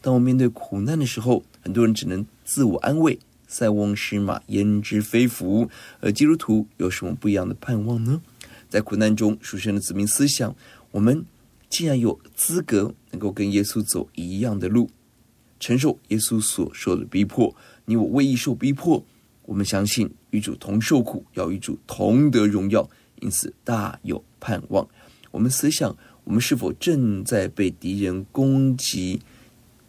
当我面对苦难的时候，很多人只能自我安慰：“塞翁失马，焉知非福。”而基督徒有什么不一样的盼望呢？在苦难中，属神的子民思想：我们既然有资格能够跟耶稣走一样的路，承受耶稣所受的逼迫，你我为义受逼迫。我们相信与主同受苦，要与主同得荣耀，因此大有盼望。我们思想，我们是否正在被敌人攻击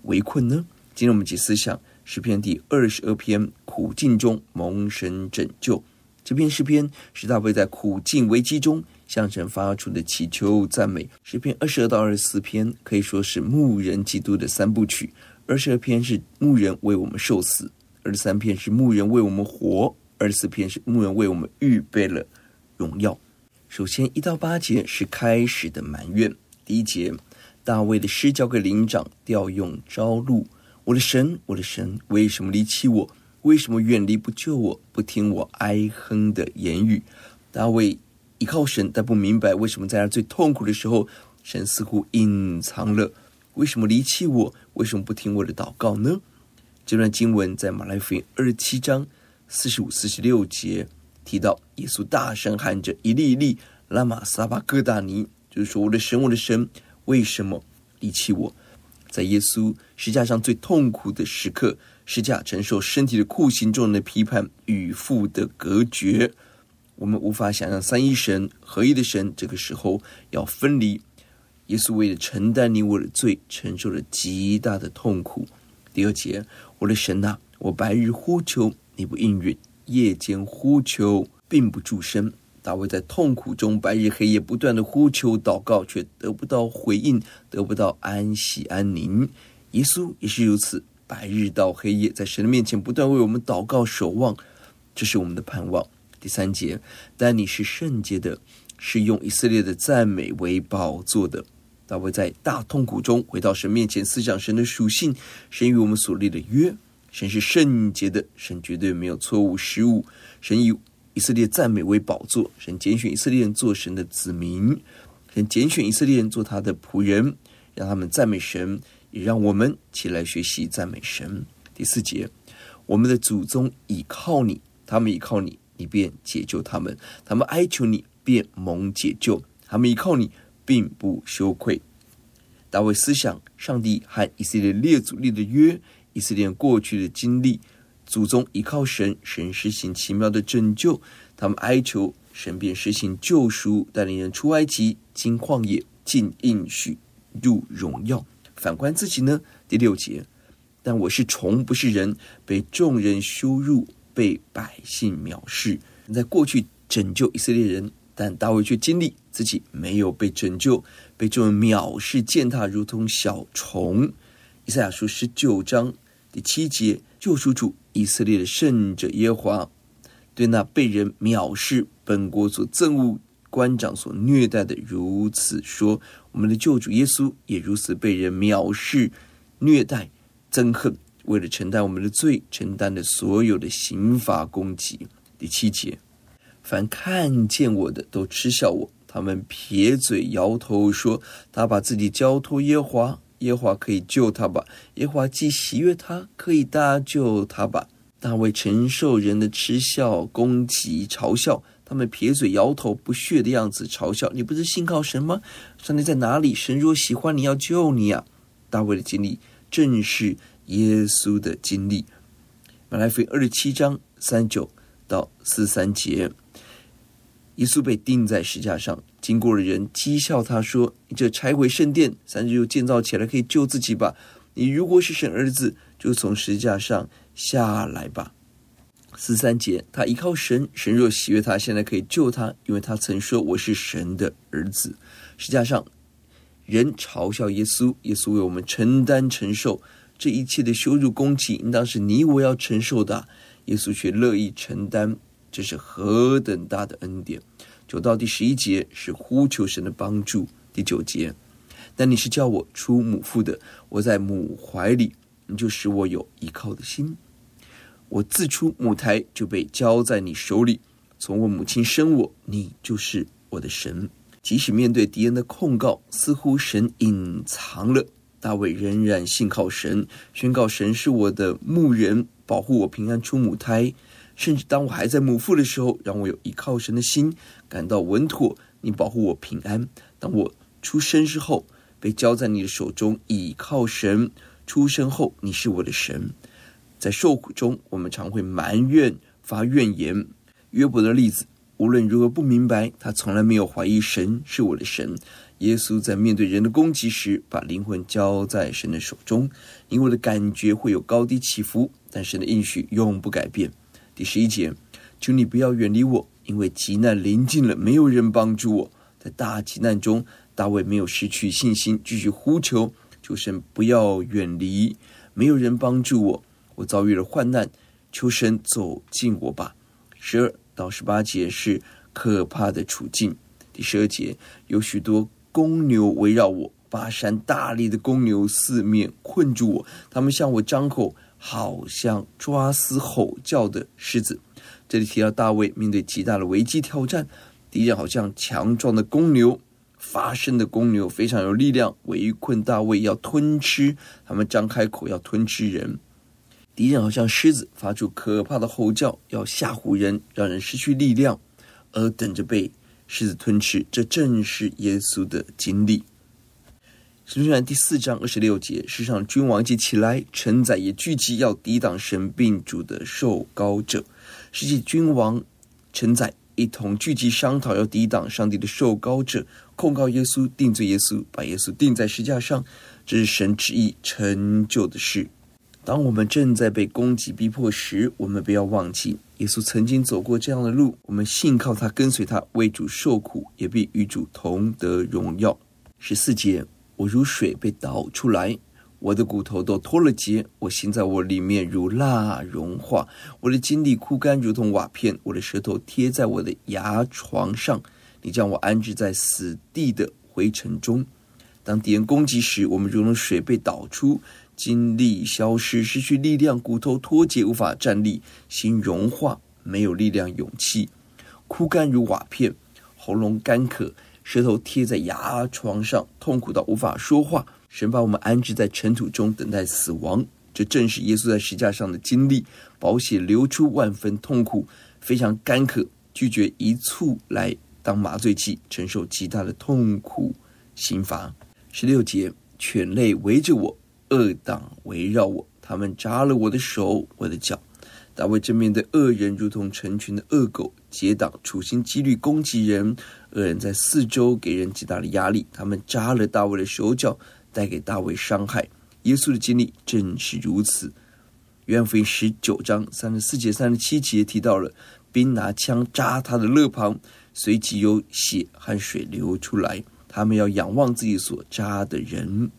围困呢？今天我们即思想诗篇第二十二篇，苦境中蒙神拯救。这篇诗篇是大卫在苦境危机中向神发出的祈求赞美。诗篇二十二到二十四篇可以说是牧人基督的三部曲。二十二篇是牧人为我们受死。二十三篇是牧人为我们活，二十四篇是牧人为我们预备了荣耀。首先一到八节是开始的埋怨。第一节，大卫的诗交给灵长调用朝露：我的神，我的神，为什么离弃我？为什么远离不救我？不听我哀哼的言语。大卫依靠神，但不明白为什么在他最痛苦的时候，神似乎隐藏了。为什么离弃我？为什么不听我的祷告呢？这段经文在马太福音二十七章四十五、四十六节提到，耶稣大声喊着：“一粒一粒，拉玛撒巴各大尼。”就是说：“我的神，我的神，为什么离弃我？”在耶稣十架上最痛苦的时刻，十架承受身体的酷刑，中的批判与父的隔绝，我们无法想象三一神合一的神这个时候要分离。耶稣为了承担你我的罪，承受了极大的痛苦。第二节。我的神呐，我白日呼求你不应允，夜间呼求并不住声。大卫在痛苦中白日黑夜不断的呼求祷告，却得不到回应，得不到安息安宁。耶稣也是如此，白日到黑夜在神的面前不断为我们祷告守望，这是我们的盼望。第三节，但你是圣洁的，是用以色列的赞美为宝座的。大卫在大痛苦中回到神面前，思想神的属性，神与我们所立的约，神是圣洁的，神绝对没有错误失误。神以以色列赞美为宝座，神拣选以色列人做神的子民，神拣选以色列人做他的仆人，让他们赞美神，也让我们起来学习赞美神。第四节，我们的祖宗倚靠你，他们倚靠你，你便解救他们；他们哀求你，便蒙解救；他们倚靠你。并不羞愧。大卫思想上帝和以色列列祖立的约，以色列过去的经历，祖宗依靠神，神施行奇妙的拯救，他们哀求神，便施行救赎，带领人出埃及，经旷野，进应许，入荣耀。反观自己呢？第六节，但我是虫，不是人，被众人羞辱，被百姓藐视。在过去拯救以色列人。但大卫却经历自己没有被拯救，被众人藐视践踏，如同小虫。以赛亚书十九章第七节，救赎主以色列的圣者耶和华，对那被人藐视、本国所憎恶、官长所虐待的如此说：我们的救主耶稣也如此被人藐视、虐待、憎恨，为了承担我们的罪，承担了所有的刑罚攻击。第七节。凡看见我的都嗤笑我，他们撇嘴摇头说：“他把自己交托耶和华，耶华可以救他吧？耶华既喜悦他，可以搭救他吧？”大卫承受人的嗤笑、攻击、嘲笑，他们撇嘴摇头不屑的样子，嘲笑你不是信靠神吗？上帝在哪里？神若喜欢你要救你啊！大卫的经历正是耶稣的经历。马来福音二十七章三九到四三节，耶稣被钉在石架上，经过的人讥笑他说：“你这拆毁圣殿，三日又建造起来，可以救自己吧？你如果是神儿子，就从石架上下来吧。”四三节，他依靠神，神若喜悦他，现在可以救他，因为他曾说：“我是神的儿子。”石架上，人嘲笑耶稣，耶稣为我们承担承受这一切的羞辱攻击，应当是你我要承受的。耶稣却乐意承担，这是何等大的恩典！九到第十一节是呼求神的帮助。第九节，但你是叫我出母腹的，我在母怀里，你就使我有依靠的心。我自出母胎就被交在你手里，从我母亲生我，你就是我的神。即使面对敌人的控告，似乎神隐藏了，大卫仍然信靠神，宣告神是我的牧人，保护我平安出母胎。甚至当我还在母腹的时候，让我有依靠神的心，感到稳妥。你保护我平安。当我出生之后，被交在你的手中，倚靠神。出生后，你是我的神。在受苦中，我们常会埋怨、发怨言。约伯的例子，无论如何不明白，他从来没有怀疑神是我的神。耶稣在面对人的攻击时，把灵魂交在神的手中。因为我的感觉会有高低起伏，但神的应许永不改变。第十一节，求你不要远离我，因为急难临近了，没有人帮助我。在大急难中，大卫没有失去信心，继续呼求，求神不要远离，没有人帮助我。我遭遇了患难，求神走近我吧。十二到十八节是可怕的处境。第十二节有许多公牛围绕我，巴山大力的公牛四面困住我，他们向我张口，好像抓撕吼叫的狮子。这里提到大卫面对极大的危机挑战，敌人好像强壮的公牛，发声的公牛非常有力量，围困大卫要吞吃，他们张开口要吞吃人。敌人好像狮子，发出可怕的吼叫，要吓唬人，让人失去力量，而等着被狮子吞吃。这正是耶稣的经历。使徒行传第四章二十六节，世上君王既起来，臣宰也聚集，要抵挡神并主的受膏者。世界君王、臣宰一同聚集商讨，要抵挡上帝的受膏者，控告耶稣，定罪耶稣，把耶稣钉在石架上。这是神旨意成就的事。当我们正在被攻击逼迫时，我们不要忘记，耶稣曾经走过这样的路。我们信靠他，跟随他，为主受苦，也必与主同得荣耀。十四节，我如水被倒出来，我的骨头都脱了节，我心在我里面如蜡融化，我的筋力枯干如同瓦片，我的舌头贴在我的牙床上。你将我安置在死地的灰尘中。当敌人攻击时，我们如同水被倒出。精力消失，失去力量，骨头脱节，无法站立，心融化，没有力量，勇气枯干如瓦片，喉咙干渴，舌头贴在牙床上，痛苦到无法说话。神把我们安置在尘土中，等待死亡。这正是耶稣在石架上的经历，宝血流出，万分痛苦，非常干渴，拒绝一醋来当麻醉剂，承受极大的痛苦刑罚。十六节，犬类围着我。恶党围绕我，他们扎了我的手，我的脚。大卫正面对恶人，如同成群的恶狗，结党处心积虑攻击人。恶人在四周给人极大的压力，他们扎了大卫的手脚，带给大卫伤害。耶稣的经历正是如此。约翰福音十九章三十四节、三十七节提到了兵拿枪扎他的肋旁，随即有血和水流出来。他们要仰望自己所扎的人。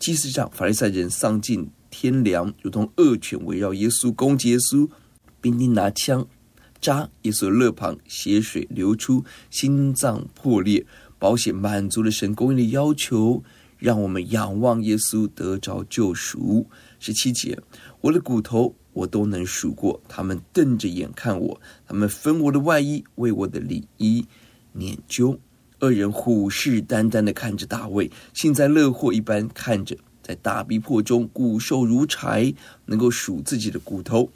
祭司长、法利赛人丧尽天良，如同恶犬围绕耶稣，攻击耶稣。兵丁拿枪扎耶稣肋旁，血水流出，心脏破裂。保险满足了神公义的要求，让我们仰望耶稣得着救赎。十七节，我的骨头我都能数过，他们瞪着眼看我，他们分我的外衣，为我的里衣拈阄。恶人虎视眈眈地看着大卫，幸灾乐祸一般看着，在大逼迫中骨瘦如柴，能够数自己的骨头。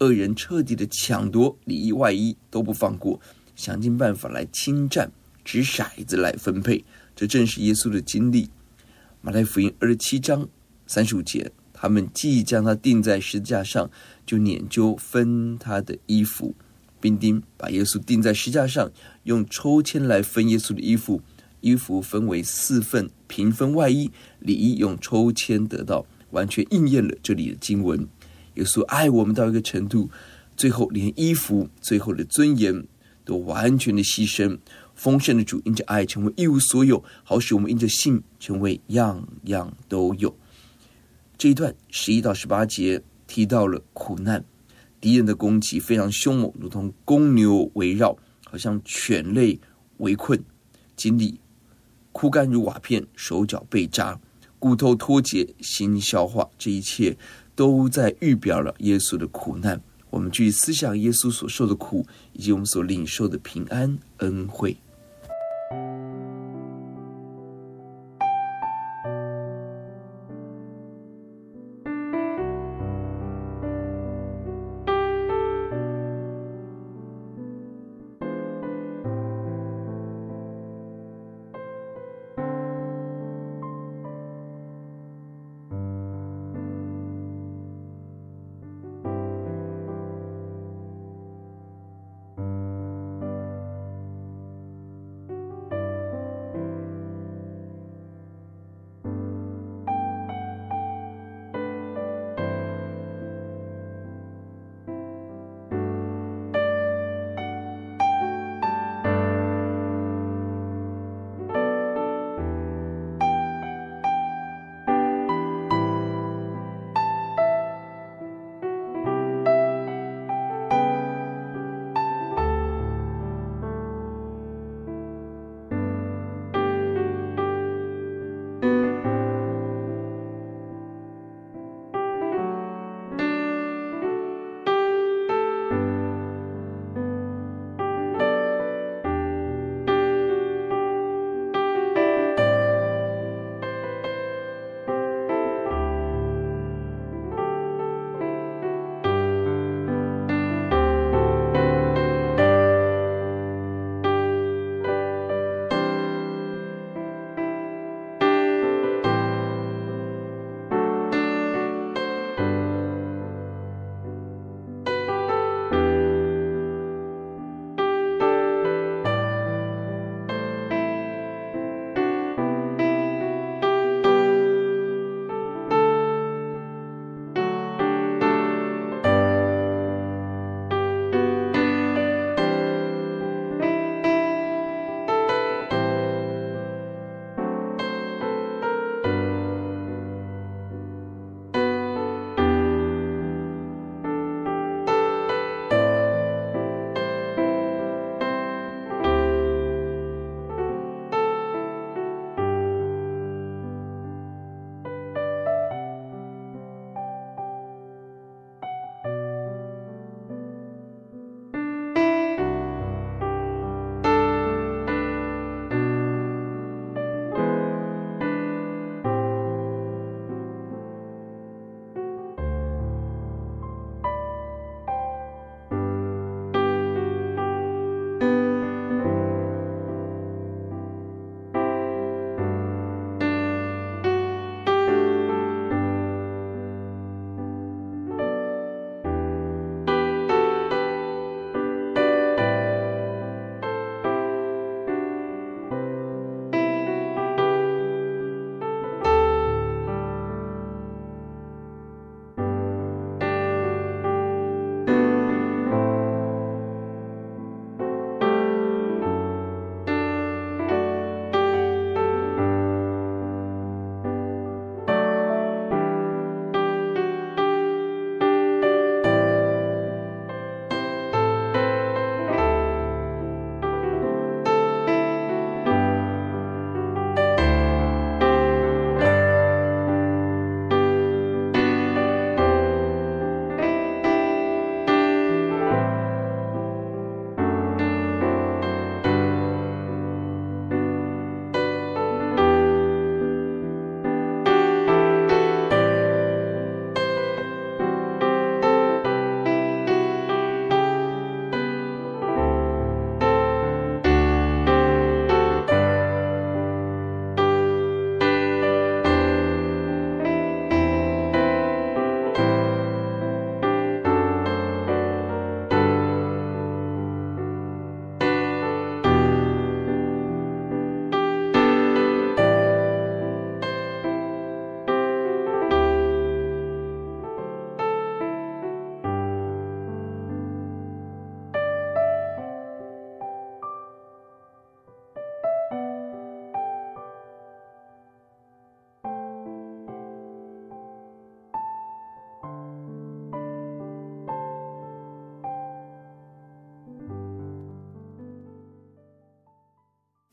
恶人彻底的抢夺里衣外衣都不放过，想尽办法来侵占，掷骰子来分配。这正是耶稣的经历。马太福音二十七章三十五节，他们既将他钉在十字架上，就拈阄分他的衣服。兵丁把耶稣钉在十字架上，用抽签来分耶稣的衣服，衣服分为四份，平分外衣，里衣用抽签得到，完全应验了这里的经文。耶稣爱我们到一个程度，最后连衣服、最后的尊严都完全的牺牲。丰盛的主因着爱成为一无所有，好使我们因着信成为样样都有。这一段十一到十八节提到了苦难。敌人的攻击非常凶猛，如同公牛围绕，好像犬类围困，经历枯干如瓦片，手脚被扎，骨头脱节，心消化，这一切都在预表了耶稣的苦难。我们去思想耶稣所受的苦，以及我们所领受的平安恩惠。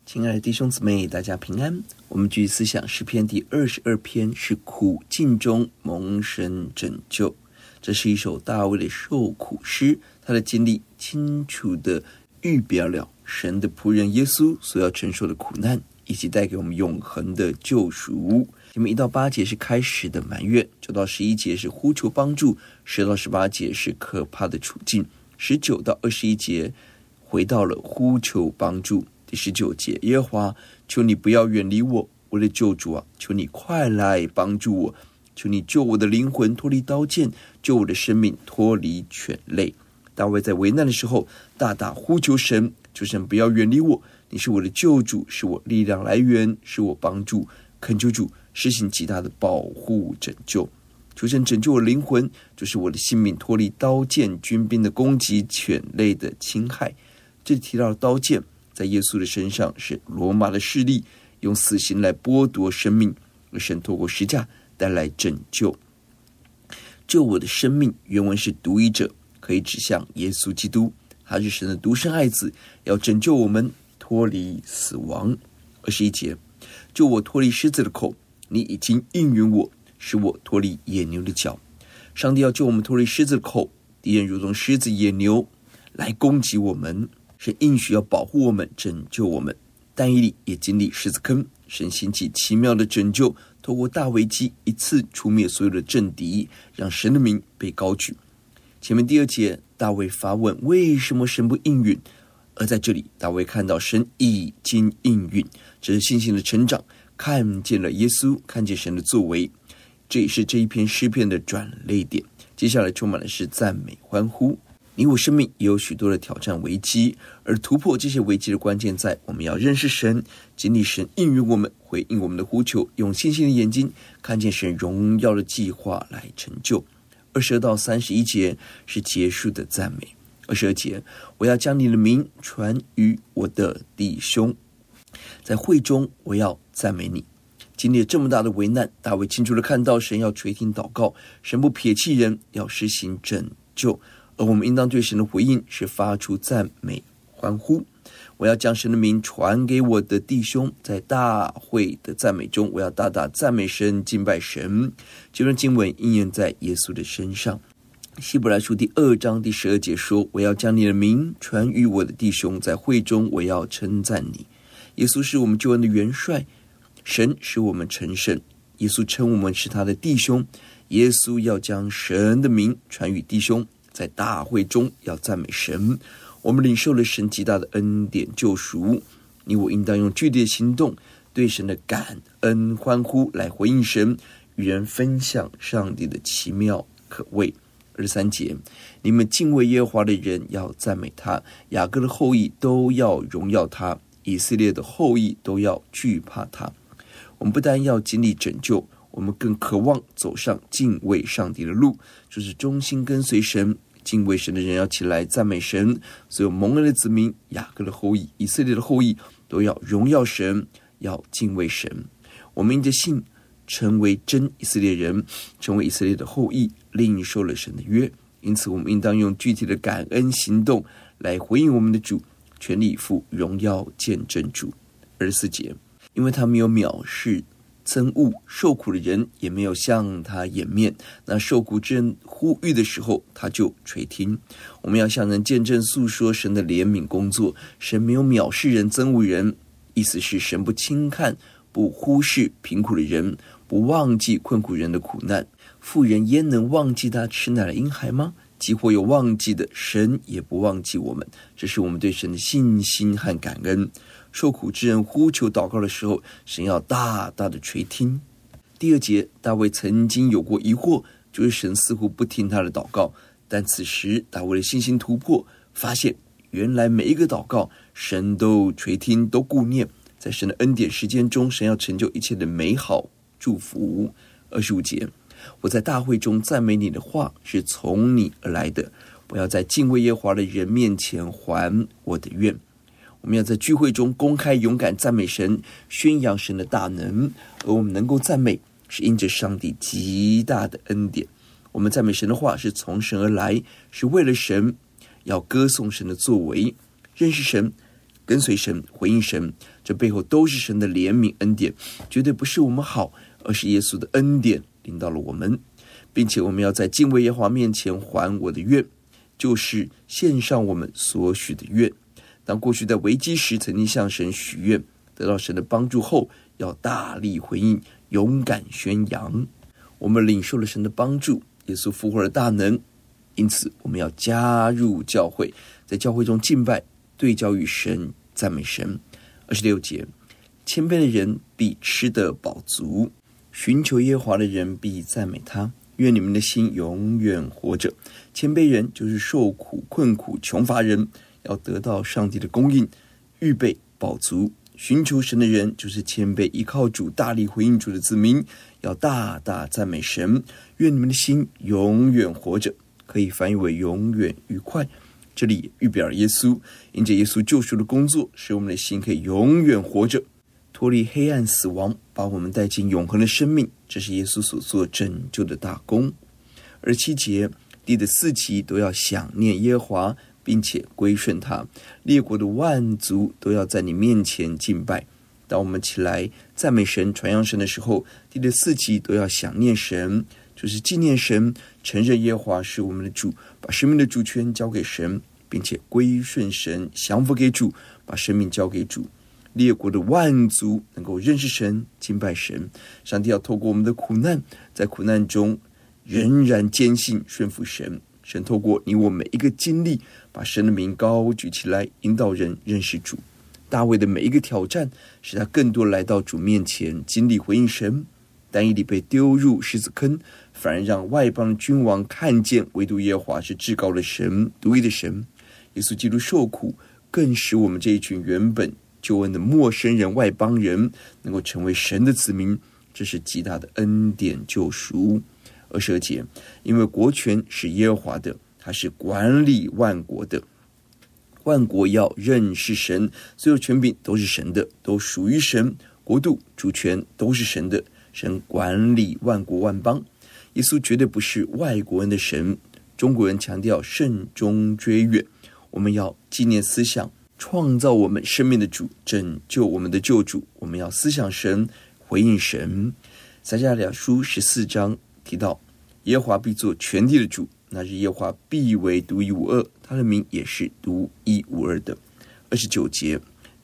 亲爱的弟兄姊妹，大家平安。我们继续思想诗篇第二十二篇，是苦境中蒙神拯救。这是一首大卫的受苦诗，他的经历清楚地预表了神的仆人耶稣所要承受的苦难，以及带给我们永恒的救赎。前面一到八节是开始的埋怨，九到十一节是呼求帮助，十到十八节是可怕的处境，十九到二十一节回到了呼求帮助。第十九节，耶和华，求你不要远离我，我的救主啊！求你快来帮助我，求你救我的灵魂脱离刀剑，救我的生命脱离犬类。大卫在危难的时候，大大呼求神，求神不要远离我。你是我的救主，是我力量来源，是我帮助。恳求主施行极大的保护拯救，求神拯救我灵魂，就是我的性命脱离刀剑、军兵的攻击、犬类的侵害。这里提到了刀剑。在耶稣的身上是罗马的势力，用死刑来剥夺生命，而神透过十架带来拯救。救我的生命，原文是独一者，可以指向耶稣基督，他是神的独生爱子，要拯救我们脱离死亡。二十一节，救我脱离狮子的口，你已经应允我，使我脱离野牛的角。上帝要救我们脱离狮子的口，敌人如同狮子、野牛来攻击我们。神应许要保护我们、拯救我们，但以理也经历狮子坑。神兴起奇妙的拯救，透过大危机一次除灭所有的政敌，让神的名被高举。前面第二节，大卫发问：为什么神不应允？而在这里，大卫看到神已经应允，这是信心的成长，看见了耶稣，看见神的作为。这也是这一篇诗篇的转捩点。接下来充满的是赞美、欢呼。你我生命也有许多的挑战危机，而突破这些危机的关键在我们要认识神，经历神应允我们，回应我们的呼求，用信心的眼睛看见神荣耀的计划来成就。二十二到三十一节是结束的赞美。二十二节，我要将你的名传于我的弟兄，在会中我要赞美你。经历了这么大的危难，大卫清楚地看到神要垂听祷告，神不撇弃人，要施行拯救。而我们应当对神的回应是发出赞美、欢呼。我要将神的名传给我的弟兄，在大会的赞美中，我要大大赞美神、敬拜神。这段经文应验在耶稣的身上。希伯来书第二章第十二节说：“我要将你的名传与我的弟兄，在会中我要称赞你。”耶稣是我们救恩的元帅，神使我们成圣，耶稣称我们是他的弟兄。耶稣要将神的名传与弟兄。在大会中要赞美神，我们领受了神极大的恩典救赎。你我应当用具体的行动，对神的感恩欢呼来回应神，与人分享上帝的奇妙可畏。二十三节，你们敬畏耶和华的人要赞美他，雅各的后裔都要荣耀他，以色列的后裔都要惧怕他。我们不但要经历拯救，我们更渴望走上敬畏上帝的路，就是忠心跟随神。敬畏神的人要起来赞美神，所有蒙恩的子民、雅各的后裔、以色列的后裔都要荣耀神，要敬畏神。我们因着信成为真以色列人，成为以色列的后裔，领受了神的约。因此，我们应当用具体的感恩行动来回应我们的主，全力以赴荣耀见证主。二十四节，因为他没有藐视。憎恶受苦的人，也没有向他掩面。那受苦之人呼吁的时候，他就垂听。我们要向人见证诉说神的怜悯工作。神没有藐视人、憎恶人，意思是神不轻看、不忽视贫苦的人，不忘记困苦人的苦难。富人焉能忘记他吃奶的婴孩吗？即或有忘记的，神也不忘记我们。这是我们对神的信心和感恩。受苦之人呼求祷告的时候，神要大大的垂听。第二节，大卫曾经有过疑惑，就是神似乎不听他的祷告。但此时，大卫的信心突破，发现原来每一个祷告，神都垂听，都顾念。在神的恩典时间中，神要成就一切的美好祝福。二十五节，我在大会中赞美你的话是从你而来的，我要在敬畏耶华的人面前还我的愿。我们要在聚会中公开勇敢赞美神，宣扬神的大能。而我们能够赞美，是因着上帝极大的恩典。我们赞美神的话是从神而来，是为了神，要歌颂神的作为，认识神，跟随神、回应神，这背后都是神的怜悯恩典，绝对不是我们好，而是耶稣的恩典临到了我们，并且我们要在敬畏耶和华面前还我的愿，就是献上我们所许的愿。当过去在危机时曾经向神许愿，得到神的帮助后，要大力回应，勇敢宣扬。我们领受了神的帮助，耶稣复活的大能，因此我们要加入教会，在教会中敬拜。对焦于神，赞美神。二十六节，谦卑的人必吃得饱足，寻求耶和华的人必赞美他。愿你们的心永远活着。谦卑人就是受苦、困苦、穷乏人，要得到上帝的供应，预备饱足。寻求神的人就是谦卑，依靠主，大力回应主的子民，要大大赞美神。愿你们的心永远活着，可以翻译为永远愉快。这里预表耶稣，因着耶稣救赎的工作，使我们的心可以永远活着，脱离黑暗死亡，把我们带进永恒的生命。这是耶稣所做拯救的大功。而七节，地的四极都要想念耶和华，并且归顺他；列国的万族都要在你面前敬拜。当我们起来赞美神、传扬神的时候，地的四极都要想念神。就是纪念神，承认耶和华是我们的主，把生命的主权交给神，并且归顺神，降服给主，把生命交给主。列国的万族能够认识神，敬拜神。上帝要透过我们的苦难，在苦难中仍然坚信顺服神。神透过你我每一个经历，把神的名高举起来，引导人认识主。大卫的每一个挑战，使他更多来到主面前，经历回应神。但以理被丢入狮子坑，反而让外邦君王看见，唯独耶和华是至高的神，独一的神。耶稣基督受苦，更使我们这一群原本救恩的陌生人、外邦人，能够成为神的子民，这是极大的恩典救赎。二十二节，因为国权是耶和华的，他是管理万国的，万国要认识神，所有权柄都是神的，都属于神，国度主权都是神的。神管理万国万邦，耶稣绝对不是外国人的神。中国人强调慎终追远，我们要纪念思想创造我们生命的主，拯救我们的救主。我们要思想神，回应神。撒迦利亚书十四章提到，耶华必做全地的主，那日耶华必为独一无二，他的名也是独一无二的。二十九节，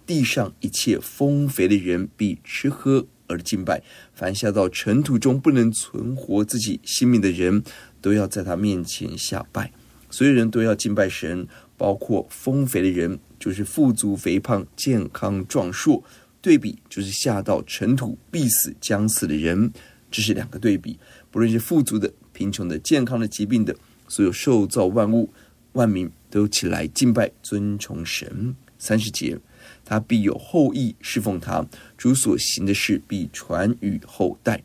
地上一切丰肥的人必吃喝。而敬拜，凡下到尘土中不能存活自己性命的人，都要在他面前下拜。所有人都要敬拜神，包括丰肥的人，就是富足、肥胖、健康、壮硕。对比就是下到尘土必死、将死的人，这是两个对比。不论是富足的、贫穷的、健康的、疾病的，所有受造万物、万民都起来敬拜、尊崇神。三十节。他必有后裔侍奉他，主所行的事必传与后代。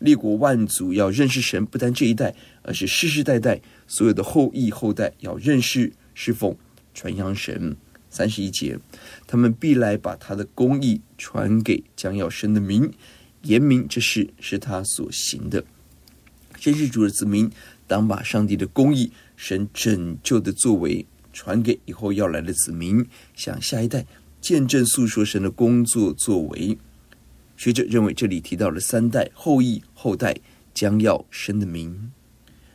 列国万族要认识神，不单这一代，而是世世代代所有的后裔后代要认识、侍奉、传扬神。三十一节，他们必来把他的公义传给将要生的民，言明这事是他所行的。认识主的子民，当把上帝的公义、神拯救的作为传给以后要来的子民，向下一代。见证诉说神的工作作为，学者认为这里提到了三代后裔后代将要生的名，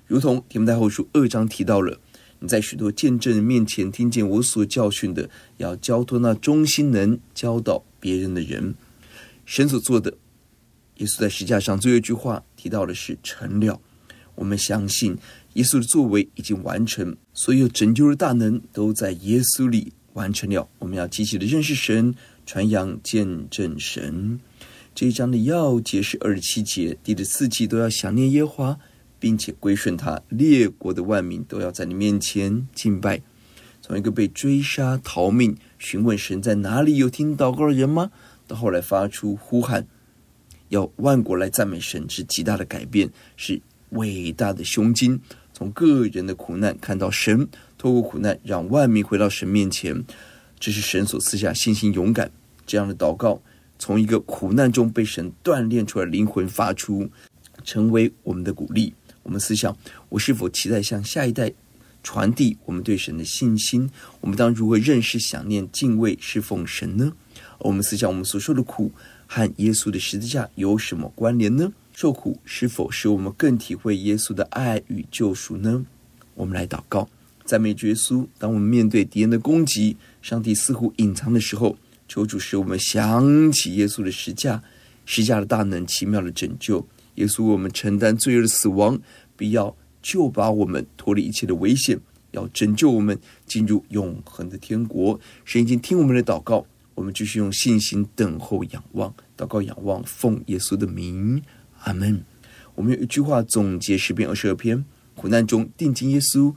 如同提摩太后书二章提到了，你在许多见证人面前听见我所教训的，要交托那忠心能教导别人的人。神所做的，耶稣在十架上最后一句话提到的是成了。我们相信耶稣的作为已经完成，所有拯救的大能都在耶稣里。完成了，我们要积极的认识神，传扬见证神。这一章的要节是二十七节，第的四极都要想念耶和华，并且归顺他。列国的万民都要在你面前敬拜。从一个被追杀逃命，询问神在哪里，有听祷告的人吗？到后来发出呼喊，要万国来赞美神，是极大的改变，是伟大的胸襟。从个人的苦难看到神。透过苦难，让万民回到神面前，这是神所赐下信心、勇敢这样的祷告。从一个苦难中被神锻炼出来灵魂发出，成为我们的鼓励。我们思想：我是否期待向下一代传递我们对神的信心。我们当如何认识、想念、敬畏、侍奉神呢？我们思想我们所受的苦和耶稣的十字架有什么关联呢？受苦是否使我们更体会耶稣的爱与救赎呢？我们来祷告，赞美耶稣。当我们面对敌人的攻击，上帝似乎隐藏的时候，求主使我们想起耶稣的十字架，十字架的大能、奇妙的拯救。耶稣为我们承担罪恶的死亡，必要救拔我们脱离一切的危险，要拯救我们进入永恒的天国。神已经听我们的祷告，我们继续用信心等候、仰望、祷告、仰望，奉耶稣的名。阿门。我们有一句话总结十篇二十二篇：苦难中定睛耶稣，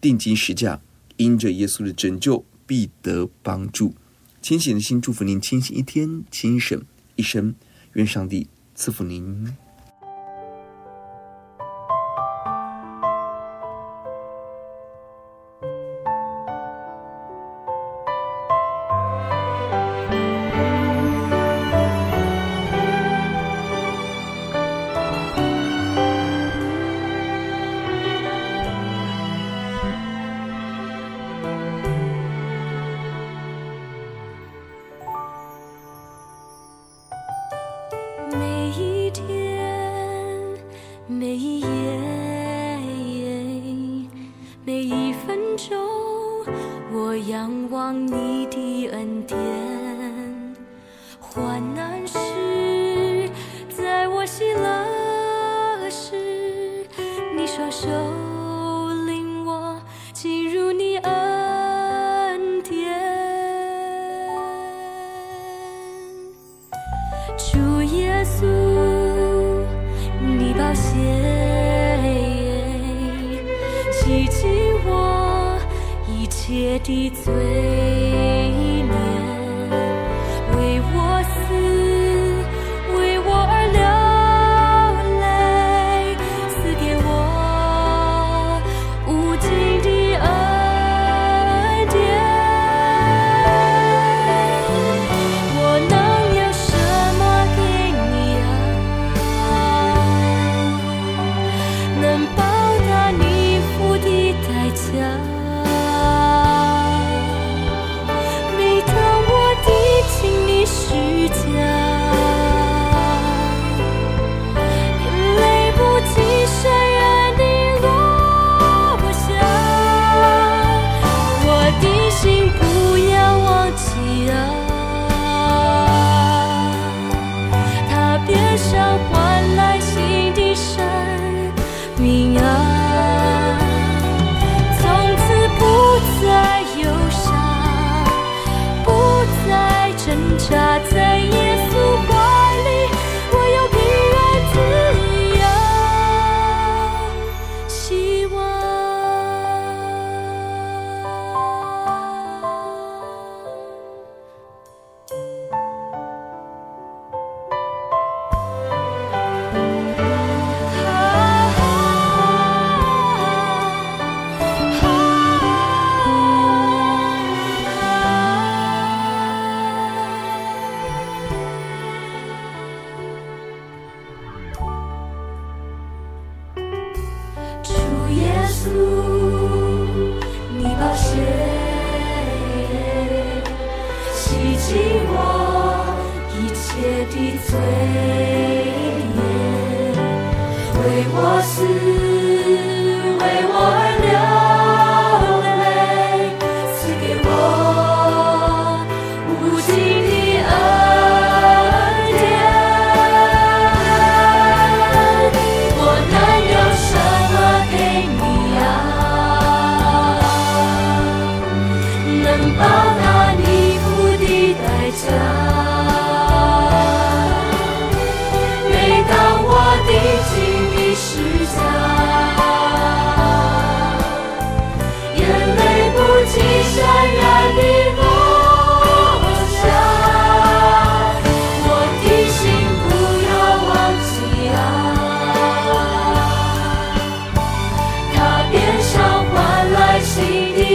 定睛十架，因着耶稣的拯救，必得帮助。清醒的心，祝福您清醒一天，清醒一生。愿上帝赐福您。都令我进入你恩典，主耶稣，你把血洗净我一切的罪。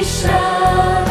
Krishna.